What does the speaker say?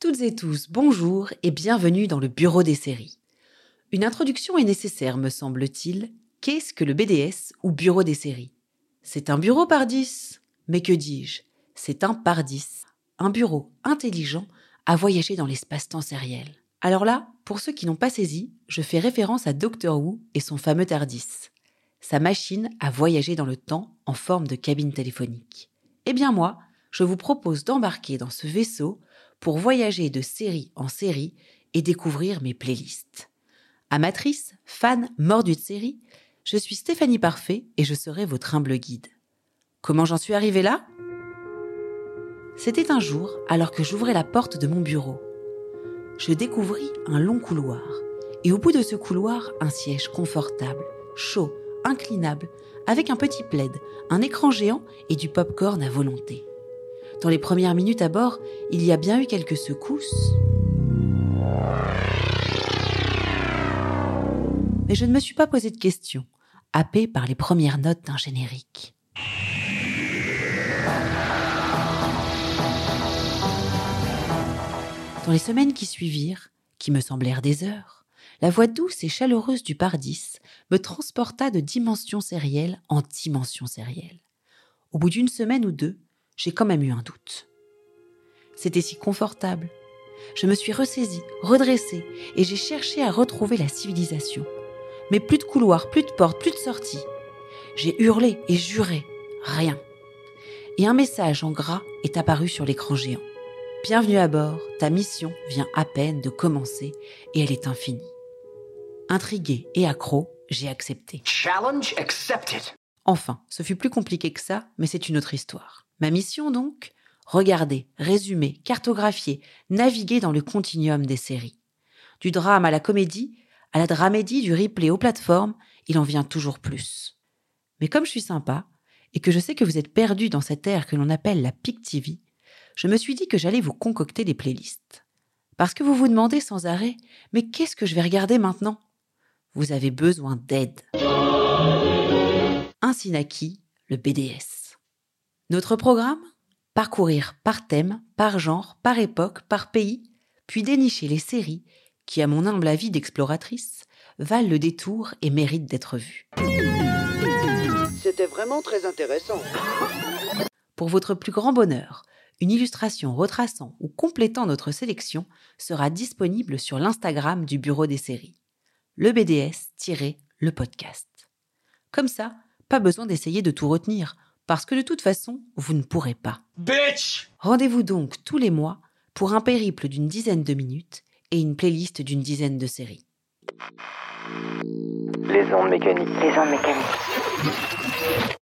Toutes et tous, bonjour et bienvenue dans le Bureau des séries. Une introduction est nécessaire, me semble-t-il. Qu'est-ce que le BDS ou Bureau des séries? C'est un bureau par 10. Mais que dis-je? C'est un par 10. Un bureau intelligent à voyager dans l'espace-temps sériel. Alors là, pour ceux qui n'ont pas saisi, je fais référence à Doctor Who et son fameux TARDIS. Sa machine à voyager dans le temps en forme de cabine téléphonique. Eh bien moi, je vous propose d'embarquer dans ce vaisseau pour voyager de série en série et découvrir mes playlists. Amatrice, fan, mordue de série, je suis Stéphanie Parfait et je serai votre humble guide. Comment j'en suis arrivée là? C'était un jour alors que j'ouvrais la porte de mon bureau. Je découvris un long couloir et au bout de ce couloir un siège confortable, chaud, inclinable, avec un petit plaid, un écran géant et du pop-corn à volonté. Dans les premières minutes à bord, il y a bien eu quelques secousses. Mais je ne me suis pas posé de questions, happé par les premières notes d'un générique. Dans les semaines qui suivirent, qui me semblèrent des heures, la voix douce et chaleureuse du Pardis me transporta de dimension sérielle en dimension sérielle. Au bout d'une semaine ou deux, j'ai quand même eu un doute. C'était si confortable. Je me suis ressaisie, redressée, et j'ai cherché à retrouver la civilisation. Mais plus de couloirs, plus de portes, plus de sorties. J'ai hurlé et juré. Rien. Et un message en gras est apparu sur l'écran géant. Bienvenue à bord, ta mission vient à peine de commencer et elle est infinie. Intrigué et accro, j'ai accepté. Challenge accepted. Enfin, ce fut plus compliqué que ça, mais c'est une autre histoire. Ma mission donc Regarder, résumer, cartographier, naviguer dans le continuum des séries. Du drame à la comédie, à la dramédie, du replay aux plateformes, il en vient toujours plus. Mais comme je suis sympa, et que je sais que vous êtes perdus dans cette ère que l'on appelle la PIC TV, je me suis dit que j'allais vous concocter des playlists. Parce que vous vous demandez sans arrêt, mais qu'est-ce que je vais regarder maintenant? Vous avez besoin d'aide. Ainsi naquit le BDS. Notre programme? Parcourir par thème, par genre, par époque, par pays, puis dénicher les séries qui, à mon humble avis d'exploratrice, valent le détour et méritent d'être vues. C'était vraiment très intéressant. Pour votre plus grand bonheur, une illustration retraçant ou complétant notre sélection sera disponible sur l'Instagram du Bureau des séries. Le BDS-le podcast. Comme ça, pas besoin d'essayer de tout retenir parce que de toute façon, vous ne pourrez pas. Bitch Rendez-vous donc tous les mois pour un périple d'une dizaine de minutes et une playlist d'une dizaine de séries. Les ondes mécaniques. Les ondes mécaniques.